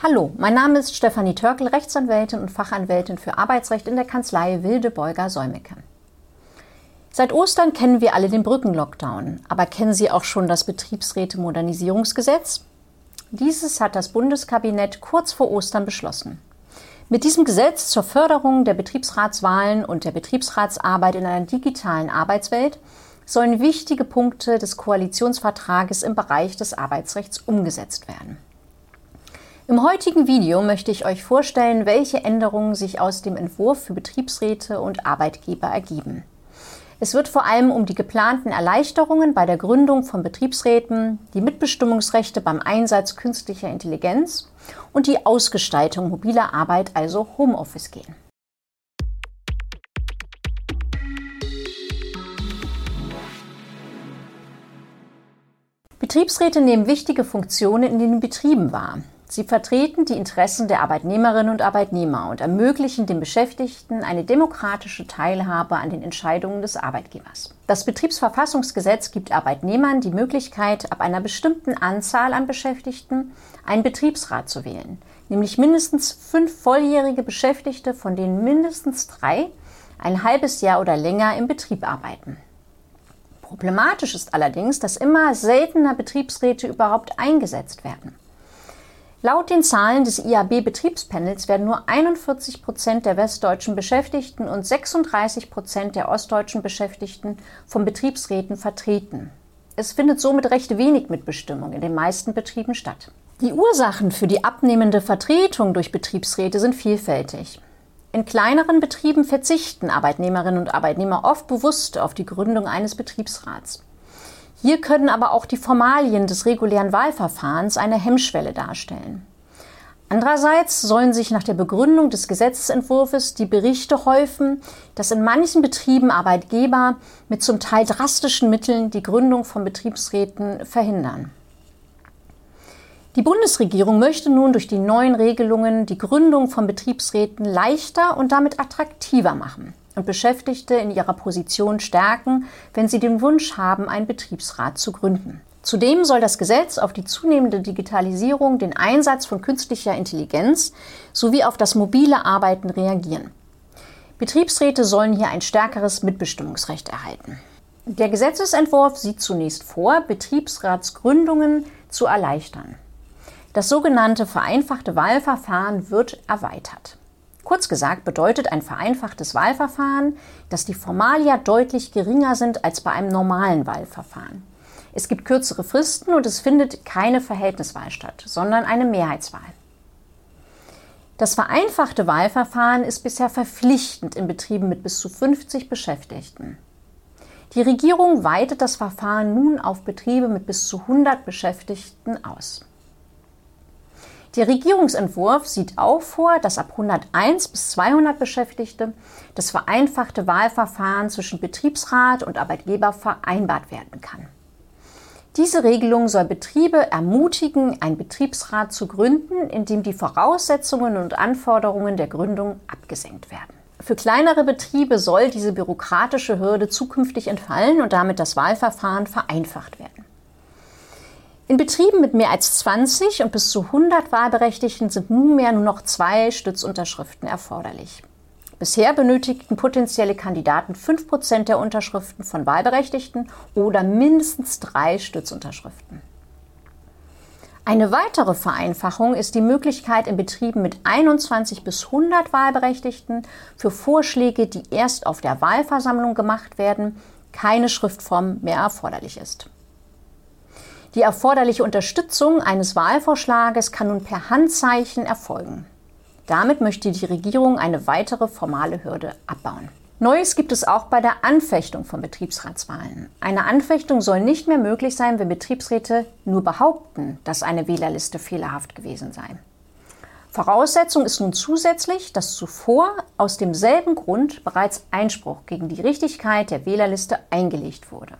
Hallo, mein Name ist Stefanie Törkel, Rechtsanwältin und Fachanwältin für Arbeitsrecht in der Kanzlei Wilde Beuger Säumecke. Seit Ostern kennen wir alle den Brückenlockdown, aber kennen Sie auch schon das Betriebsräte-Modernisierungsgesetz? Dieses hat das Bundeskabinett kurz vor Ostern beschlossen. Mit diesem Gesetz zur Förderung der Betriebsratswahlen und der Betriebsratsarbeit in einer digitalen Arbeitswelt sollen wichtige Punkte des Koalitionsvertrages im Bereich des Arbeitsrechts umgesetzt werden. Im heutigen Video möchte ich euch vorstellen, welche Änderungen sich aus dem Entwurf für Betriebsräte und Arbeitgeber ergeben. Es wird vor allem um die geplanten Erleichterungen bei der Gründung von Betriebsräten, die Mitbestimmungsrechte beim Einsatz künstlicher Intelligenz und die Ausgestaltung mobiler Arbeit, also Homeoffice gehen. Betriebsräte nehmen wichtige Funktionen in den Betrieben wahr. Sie vertreten die Interessen der Arbeitnehmerinnen und Arbeitnehmer und ermöglichen den Beschäftigten eine demokratische Teilhabe an den Entscheidungen des Arbeitgebers. Das Betriebsverfassungsgesetz gibt Arbeitnehmern die Möglichkeit, ab einer bestimmten Anzahl an Beschäftigten einen Betriebsrat zu wählen, nämlich mindestens fünf volljährige Beschäftigte, von denen mindestens drei ein halbes Jahr oder länger im Betrieb arbeiten. Problematisch ist allerdings, dass immer seltener Betriebsräte überhaupt eingesetzt werden. Laut den Zahlen des IAB-Betriebspanels werden nur 41 Prozent der westdeutschen Beschäftigten und 36 Prozent der ostdeutschen Beschäftigten von Betriebsräten vertreten. Es findet somit recht wenig Mitbestimmung in den meisten Betrieben statt. Die Ursachen für die abnehmende Vertretung durch Betriebsräte sind vielfältig. In kleineren Betrieben verzichten Arbeitnehmerinnen und Arbeitnehmer oft bewusst auf die Gründung eines Betriebsrats. Hier können aber auch die Formalien des regulären Wahlverfahrens eine Hemmschwelle darstellen. Andererseits sollen sich nach der Begründung des Gesetzentwurfs die Berichte häufen, dass in manchen Betrieben Arbeitgeber mit zum Teil drastischen Mitteln die Gründung von Betriebsräten verhindern. Die Bundesregierung möchte nun durch die neuen Regelungen die Gründung von Betriebsräten leichter und damit attraktiver machen und Beschäftigte in ihrer Position stärken, wenn sie den Wunsch haben, einen Betriebsrat zu gründen. Zudem soll das Gesetz auf die zunehmende Digitalisierung, den Einsatz von künstlicher Intelligenz sowie auf das mobile Arbeiten reagieren. Betriebsräte sollen hier ein stärkeres Mitbestimmungsrecht erhalten. Der Gesetzesentwurf sieht zunächst vor, Betriebsratsgründungen zu erleichtern. Das sogenannte vereinfachte Wahlverfahren wird erweitert. Kurz gesagt bedeutet ein vereinfachtes Wahlverfahren, dass die Formalia deutlich geringer sind als bei einem normalen Wahlverfahren. Es gibt kürzere Fristen und es findet keine Verhältniswahl statt, sondern eine Mehrheitswahl. Das vereinfachte Wahlverfahren ist bisher verpflichtend in Betrieben mit bis zu 50 Beschäftigten. Die Regierung weitet das Verfahren nun auf Betriebe mit bis zu 100 Beschäftigten aus. Der Regierungsentwurf sieht auch vor, dass ab 101 bis 200 Beschäftigte das vereinfachte Wahlverfahren zwischen Betriebsrat und Arbeitgeber vereinbart werden kann. Diese Regelung soll Betriebe ermutigen, einen Betriebsrat zu gründen, indem die Voraussetzungen und Anforderungen der Gründung abgesenkt werden. Für kleinere Betriebe soll diese bürokratische Hürde zukünftig entfallen und damit das Wahlverfahren vereinfacht werden. In Betrieben mit mehr als 20 und bis zu 100 Wahlberechtigten sind nunmehr nur noch zwei Stützunterschriften erforderlich. Bisher benötigten potenzielle Kandidaten 5% der Unterschriften von Wahlberechtigten oder mindestens drei Stützunterschriften. Eine weitere Vereinfachung ist die Möglichkeit in Betrieben mit 21 bis 100 Wahlberechtigten für Vorschläge, die erst auf der Wahlversammlung gemacht werden, keine Schriftform mehr erforderlich ist. Die erforderliche Unterstützung eines Wahlvorschlages kann nun per Handzeichen erfolgen. Damit möchte die Regierung eine weitere formale Hürde abbauen. Neues gibt es auch bei der Anfechtung von Betriebsratswahlen. Eine Anfechtung soll nicht mehr möglich sein, wenn Betriebsräte nur behaupten, dass eine Wählerliste fehlerhaft gewesen sei. Voraussetzung ist nun zusätzlich, dass zuvor aus demselben Grund bereits Einspruch gegen die Richtigkeit der Wählerliste eingelegt wurde.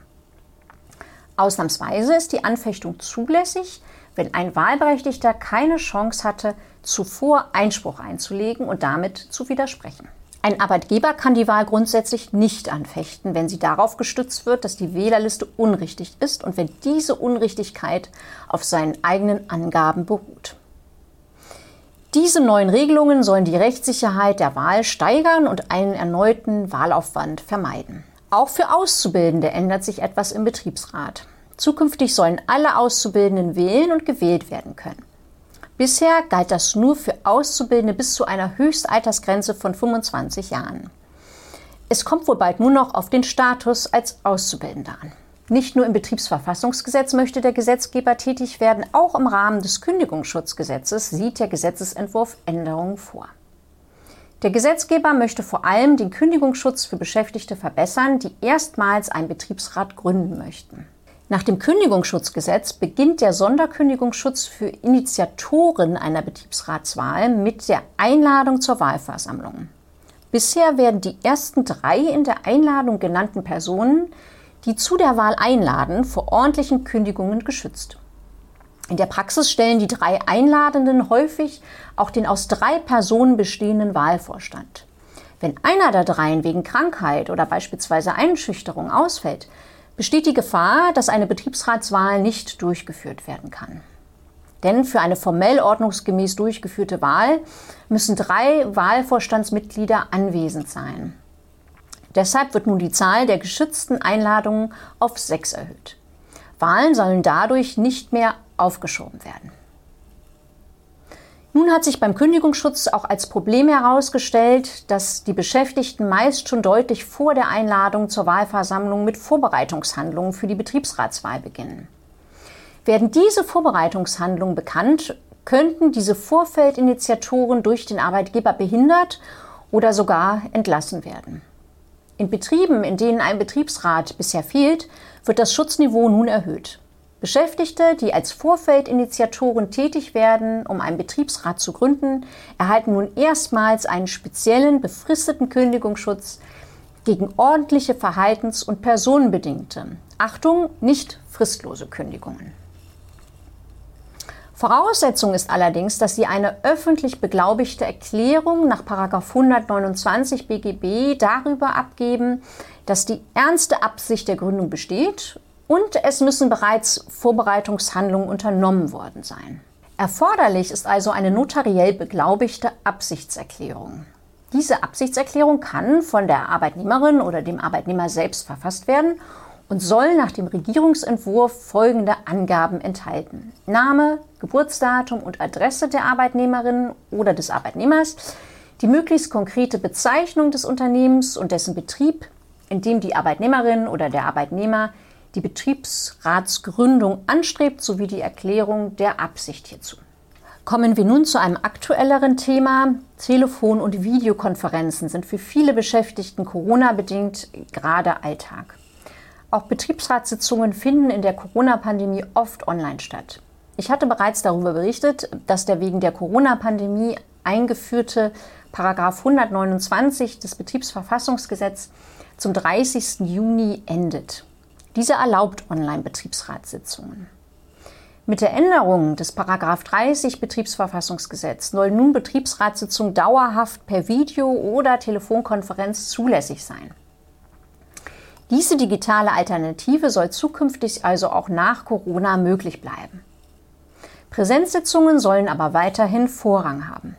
Ausnahmsweise ist die Anfechtung zulässig, wenn ein Wahlberechtigter keine Chance hatte, zuvor Einspruch einzulegen und damit zu widersprechen. Ein Arbeitgeber kann die Wahl grundsätzlich nicht anfechten, wenn sie darauf gestützt wird, dass die Wählerliste unrichtig ist und wenn diese Unrichtigkeit auf seinen eigenen Angaben beruht. Diese neuen Regelungen sollen die Rechtssicherheit der Wahl steigern und einen erneuten Wahlaufwand vermeiden. Auch für Auszubildende ändert sich etwas im Betriebsrat. Zukünftig sollen alle Auszubildenden wählen und gewählt werden können. Bisher galt das nur für Auszubildende bis zu einer Höchstaltersgrenze von 25 Jahren. Es kommt wohl bald nur noch auf den Status als Auszubildender an. Nicht nur im Betriebsverfassungsgesetz möchte der Gesetzgeber tätig werden, auch im Rahmen des Kündigungsschutzgesetzes sieht der Gesetzesentwurf Änderungen vor. Der Gesetzgeber möchte vor allem den Kündigungsschutz für Beschäftigte verbessern, die erstmals einen Betriebsrat gründen möchten. Nach dem Kündigungsschutzgesetz beginnt der Sonderkündigungsschutz für Initiatoren einer Betriebsratswahl mit der Einladung zur Wahlversammlung. Bisher werden die ersten drei in der Einladung genannten Personen, die zu der Wahl einladen, vor ordentlichen Kündigungen geschützt. In der Praxis stellen die drei Einladenden häufig auch den aus drei Personen bestehenden Wahlvorstand. Wenn einer der dreien wegen Krankheit oder beispielsweise Einschüchterung ausfällt, besteht die Gefahr, dass eine Betriebsratswahl nicht durchgeführt werden kann. Denn für eine formell ordnungsgemäß durchgeführte Wahl müssen drei Wahlvorstandsmitglieder anwesend sein. Deshalb wird nun die Zahl der geschützten Einladungen auf sechs erhöht. Wahlen sollen dadurch nicht mehr aufgeschoben werden. Nun hat sich beim Kündigungsschutz auch als Problem herausgestellt, dass die Beschäftigten meist schon deutlich vor der Einladung zur Wahlversammlung mit Vorbereitungshandlungen für die Betriebsratswahl beginnen. Werden diese Vorbereitungshandlungen bekannt, könnten diese Vorfeldinitiatoren durch den Arbeitgeber behindert oder sogar entlassen werden. In Betrieben, in denen ein Betriebsrat bisher fehlt, wird das Schutzniveau nun erhöht. Beschäftigte, die als Vorfeldinitiatoren tätig werden, um einen Betriebsrat zu gründen, erhalten nun erstmals einen speziellen befristeten Kündigungsschutz gegen ordentliche Verhaltens- und personenbedingte, Achtung, nicht fristlose Kündigungen. Voraussetzung ist allerdings, dass Sie eine öffentlich beglaubigte Erklärung nach 129 BGB darüber abgeben, dass die ernste Absicht der Gründung besteht und es müssen bereits Vorbereitungshandlungen unternommen worden sein. Erforderlich ist also eine notariell beglaubigte Absichtserklärung. Diese Absichtserklärung kann von der Arbeitnehmerin oder dem Arbeitnehmer selbst verfasst werden und soll nach dem Regierungsentwurf folgende Angaben enthalten. Name, Geburtsdatum und Adresse der Arbeitnehmerin oder des Arbeitnehmers, die möglichst konkrete Bezeichnung des Unternehmens und dessen Betrieb, in dem die Arbeitnehmerin oder der Arbeitnehmer die Betriebsratsgründung anstrebt, sowie die Erklärung der Absicht hierzu. Kommen wir nun zu einem aktuelleren Thema. Telefon- und Videokonferenzen sind für viele Beschäftigten Corona-bedingt gerade Alltag. Auch Betriebsratssitzungen finden in der Corona-Pandemie oft online statt. Ich hatte bereits darüber berichtet, dass der wegen der Corona-Pandemie eingeführte Paragraph 129 des Betriebsverfassungsgesetzes zum 30. Juni endet. Dieser erlaubt Online-Betriebsratssitzungen. Mit der Änderung des Paragraph 30 Betriebsverfassungsgesetz sollen nun Betriebsratssitzungen dauerhaft per Video oder Telefonkonferenz zulässig sein. Diese digitale Alternative soll zukünftig also auch nach Corona möglich bleiben. Präsenzsitzungen sollen aber weiterhin Vorrang haben.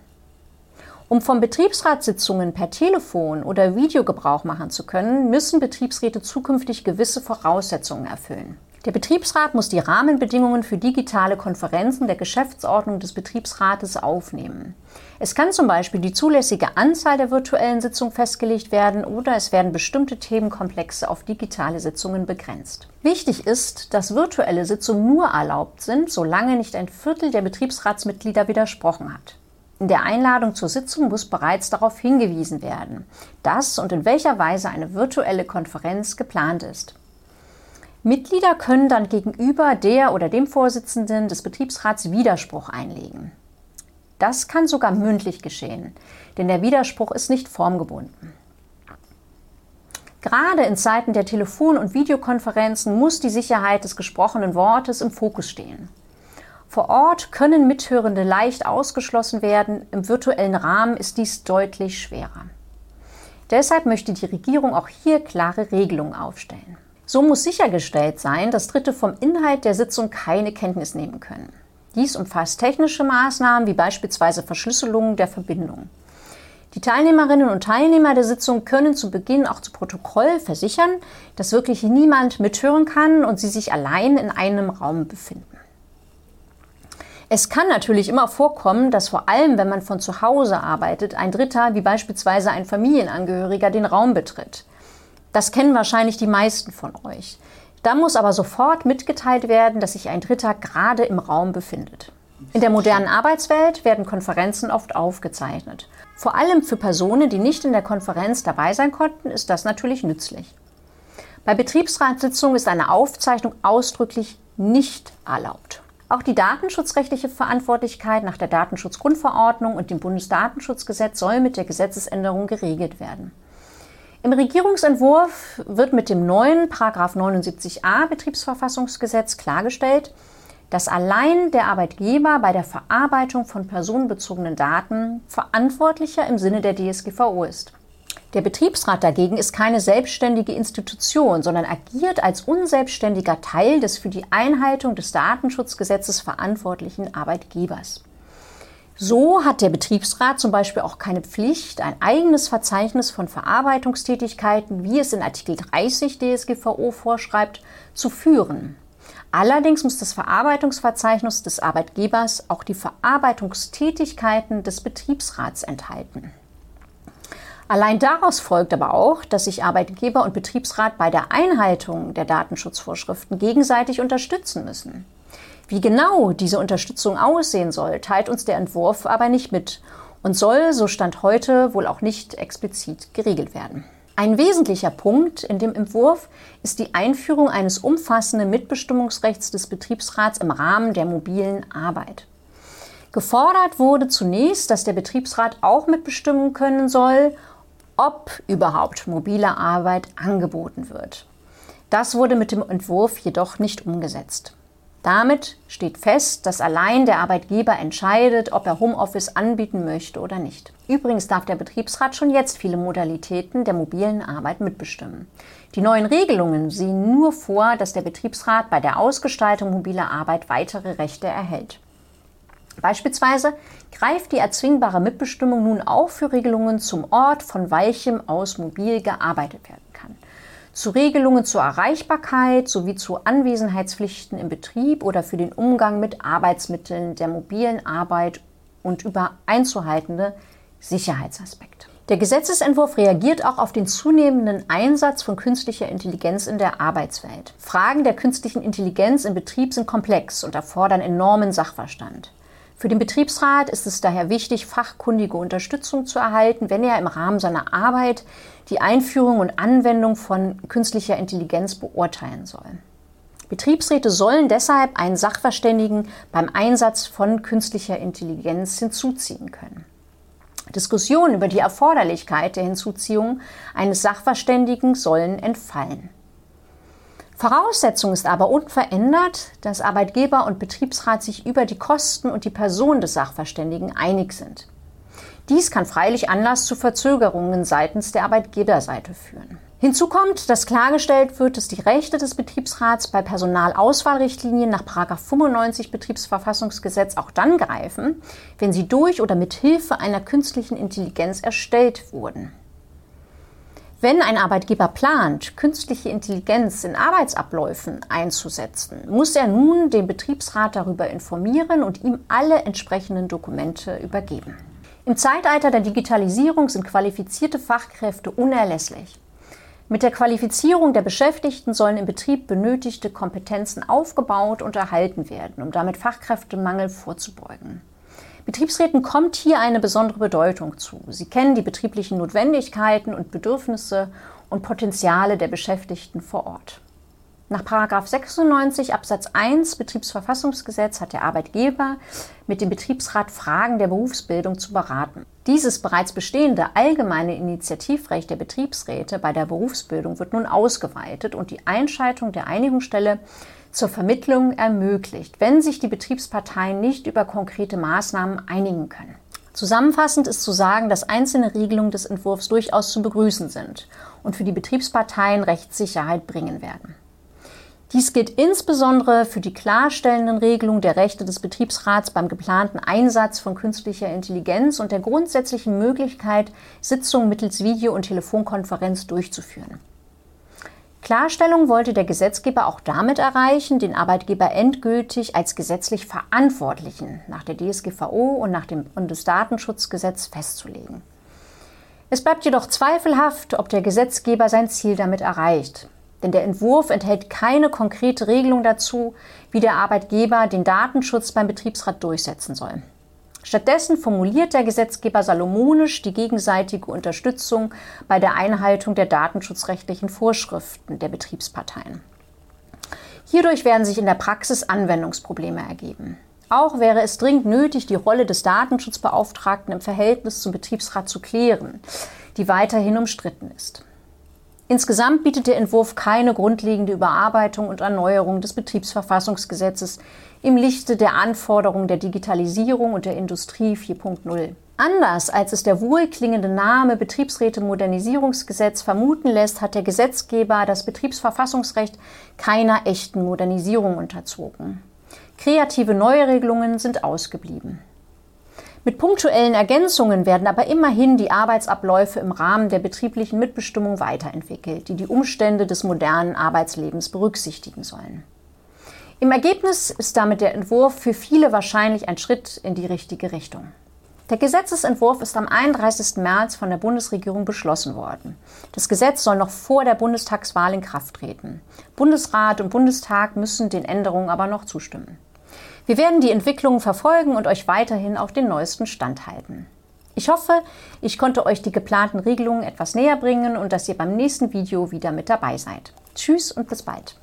Um von Betriebsratssitzungen per Telefon oder Video Gebrauch machen zu können, müssen Betriebsräte zukünftig gewisse Voraussetzungen erfüllen. Der Betriebsrat muss die Rahmenbedingungen für digitale Konferenzen der Geschäftsordnung des Betriebsrates aufnehmen. Es kann zum Beispiel die zulässige Anzahl der virtuellen Sitzungen festgelegt werden oder es werden bestimmte Themenkomplexe auf digitale Sitzungen begrenzt. Wichtig ist, dass virtuelle Sitzungen nur erlaubt sind, solange nicht ein Viertel der Betriebsratsmitglieder widersprochen hat. In der Einladung zur Sitzung muss bereits darauf hingewiesen werden, dass und in welcher Weise eine virtuelle Konferenz geplant ist. Mitglieder können dann gegenüber der oder dem Vorsitzenden des Betriebsrats Widerspruch einlegen. Das kann sogar mündlich geschehen, denn der Widerspruch ist nicht formgebunden. Gerade in Zeiten der Telefon- und Videokonferenzen muss die Sicherheit des gesprochenen Wortes im Fokus stehen. Vor Ort können Mithörende leicht ausgeschlossen werden, im virtuellen Rahmen ist dies deutlich schwerer. Deshalb möchte die Regierung auch hier klare Regelungen aufstellen. So muss sichergestellt sein, dass Dritte vom Inhalt der Sitzung keine Kenntnis nehmen können. Dies umfasst technische Maßnahmen wie beispielsweise Verschlüsselung der Verbindung. Die Teilnehmerinnen und Teilnehmer der Sitzung können zu Beginn auch zu Protokoll versichern, dass wirklich niemand mithören kann und sie sich allein in einem Raum befinden. Es kann natürlich immer vorkommen, dass vor allem, wenn man von zu Hause arbeitet, ein Dritter, wie beispielsweise ein Familienangehöriger, den Raum betritt. Das kennen wahrscheinlich die meisten von euch. Da muss aber sofort mitgeteilt werden, dass sich ein Dritter gerade im Raum befindet. In der modernen Arbeitswelt werden Konferenzen oft aufgezeichnet. Vor allem für Personen, die nicht in der Konferenz dabei sein konnten, ist das natürlich nützlich. Bei Betriebsratssitzungen ist eine Aufzeichnung ausdrücklich nicht erlaubt. Auch die datenschutzrechtliche Verantwortlichkeit nach der Datenschutzgrundverordnung und dem Bundesdatenschutzgesetz soll mit der Gesetzesänderung geregelt werden. Im Regierungsentwurf wird mit dem neuen 79a Betriebsverfassungsgesetz klargestellt, dass allein der Arbeitgeber bei der Verarbeitung von personenbezogenen Daten verantwortlicher im Sinne der DSGVO ist. Der Betriebsrat dagegen ist keine selbstständige Institution, sondern agiert als unselbstständiger Teil des für die Einhaltung des Datenschutzgesetzes verantwortlichen Arbeitgebers. So hat der Betriebsrat zum Beispiel auch keine Pflicht, ein eigenes Verzeichnis von Verarbeitungstätigkeiten, wie es in Artikel 30 DSGVO vorschreibt, zu führen. Allerdings muss das Verarbeitungsverzeichnis des Arbeitgebers auch die Verarbeitungstätigkeiten des Betriebsrats enthalten. Allein daraus folgt aber auch, dass sich Arbeitgeber und Betriebsrat bei der Einhaltung der Datenschutzvorschriften gegenseitig unterstützen müssen. Wie genau diese Unterstützung aussehen soll, teilt uns der Entwurf aber nicht mit und soll, so stand heute, wohl auch nicht explizit geregelt werden. Ein wesentlicher Punkt in dem Entwurf ist die Einführung eines umfassenden Mitbestimmungsrechts des Betriebsrats im Rahmen der mobilen Arbeit. Gefordert wurde zunächst, dass der Betriebsrat auch mitbestimmen können soll, ob überhaupt mobile Arbeit angeboten wird. Das wurde mit dem Entwurf jedoch nicht umgesetzt. Damit steht fest, dass allein der Arbeitgeber entscheidet, ob er Homeoffice anbieten möchte oder nicht. Übrigens darf der Betriebsrat schon jetzt viele Modalitäten der mobilen Arbeit mitbestimmen. Die neuen Regelungen sehen nur vor, dass der Betriebsrat bei der Ausgestaltung mobiler Arbeit weitere Rechte erhält. Beispielsweise greift die erzwingbare Mitbestimmung nun auch für Regelungen zum Ort, von welchem aus mobil gearbeitet kann zu Regelungen zur Erreichbarkeit sowie zu Anwesenheitspflichten im Betrieb oder für den Umgang mit Arbeitsmitteln der mobilen Arbeit und über einzuhaltende Sicherheitsaspekte. Der Gesetzesentwurf reagiert auch auf den zunehmenden Einsatz von künstlicher Intelligenz in der Arbeitswelt. Fragen der künstlichen Intelligenz im Betrieb sind komplex und erfordern enormen Sachverstand. Für den Betriebsrat ist es daher wichtig, fachkundige Unterstützung zu erhalten, wenn er im Rahmen seiner Arbeit die Einführung und Anwendung von künstlicher Intelligenz beurteilen soll. Betriebsräte sollen deshalb einen Sachverständigen beim Einsatz von künstlicher Intelligenz hinzuziehen können. Diskussionen über die Erforderlichkeit der Hinzuziehung eines Sachverständigen sollen entfallen. Voraussetzung ist aber unverändert, dass Arbeitgeber und Betriebsrat sich über die Kosten und die Person des Sachverständigen einig sind. Dies kann freilich Anlass zu Verzögerungen seitens der Arbeitgeberseite führen. Hinzu kommt, dass klargestellt wird, dass die Rechte des Betriebsrats bei Personalauswahlrichtlinien nach 95 Betriebsverfassungsgesetz auch dann greifen, wenn sie durch oder mit Hilfe einer künstlichen Intelligenz erstellt wurden. Wenn ein Arbeitgeber plant, künstliche Intelligenz in Arbeitsabläufen einzusetzen, muss er nun den Betriebsrat darüber informieren und ihm alle entsprechenden Dokumente übergeben. Im Zeitalter der Digitalisierung sind qualifizierte Fachkräfte unerlässlich. Mit der Qualifizierung der Beschäftigten sollen im Betrieb benötigte Kompetenzen aufgebaut und erhalten werden, um damit Fachkräftemangel vorzubeugen. Betriebsräten kommt hier eine besondere Bedeutung zu. Sie kennen die betrieblichen Notwendigkeiten und Bedürfnisse und Potenziale der Beschäftigten vor Ort. Nach 96 Absatz 1 Betriebsverfassungsgesetz hat der Arbeitgeber mit dem Betriebsrat Fragen der Berufsbildung zu beraten. Dieses bereits bestehende allgemeine Initiativrecht der Betriebsräte bei der Berufsbildung wird nun ausgeweitet und die Einschaltung der Einigungsstelle zur Vermittlung ermöglicht, wenn sich die Betriebsparteien nicht über konkrete Maßnahmen einigen können. Zusammenfassend ist zu sagen, dass einzelne Regelungen des Entwurfs durchaus zu begrüßen sind und für die Betriebsparteien Rechtssicherheit bringen werden. Dies gilt insbesondere für die klarstellenden Regelungen der Rechte des Betriebsrats beim geplanten Einsatz von künstlicher Intelligenz und der grundsätzlichen Möglichkeit, Sitzungen mittels Video- und Telefonkonferenz durchzuführen. Klarstellung wollte der Gesetzgeber auch damit erreichen, den Arbeitgeber endgültig als gesetzlich Verantwortlichen nach der DSGVO und nach dem Bundesdatenschutzgesetz festzulegen. Es bleibt jedoch zweifelhaft, ob der Gesetzgeber sein Ziel damit erreicht denn der Entwurf enthält keine konkrete Regelung dazu, wie der Arbeitgeber den Datenschutz beim Betriebsrat durchsetzen soll. Stattdessen formuliert der Gesetzgeber salomonisch die gegenseitige Unterstützung bei der Einhaltung der datenschutzrechtlichen Vorschriften der Betriebsparteien. Hierdurch werden sich in der Praxis Anwendungsprobleme ergeben. Auch wäre es dringend nötig, die Rolle des Datenschutzbeauftragten im Verhältnis zum Betriebsrat zu klären, die weiterhin umstritten ist. Insgesamt bietet der Entwurf keine grundlegende Überarbeitung und Erneuerung des Betriebsverfassungsgesetzes im Lichte der Anforderungen der Digitalisierung und der Industrie 4.0. Anders als es der wohlklingende Name Betriebsräte-Modernisierungsgesetz vermuten lässt, hat der Gesetzgeber das Betriebsverfassungsrecht keiner echten Modernisierung unterzogen. Kreative Neuregelungen sind ausgeblieben. Mit punktuellen Ergänzungen werden aber immerhin die Arbeitsabläufe im Rahmen der betrieblichen Mitbestimmung weiterentwickelt, die die Umstände des modernen Arbeitslebens berücksichtigen sollen. Im Ergebnis ist damit der Entwurf für viele wahrscheinlich ein Schritt in die richtige Richtung. Der Gesetzesentwurf ist am 31. März von der Bundesregierung beschlossen worden. Das Gesetz soll noch vor der Bundestagswahl in Kraft treten. Bundesrat und Bundestag müssen den Änderungen aber noch zustimmen. Wir werden die Entwicklungen verfolgen und euch weiterhin auf den neuesten Stand halten. Ich hoffe, ich konnte euch die geplanten Regelungen etwas näher bringen und dass ihr beim nächsten Video wieder mit dabei seid. Tschüss und bis bald.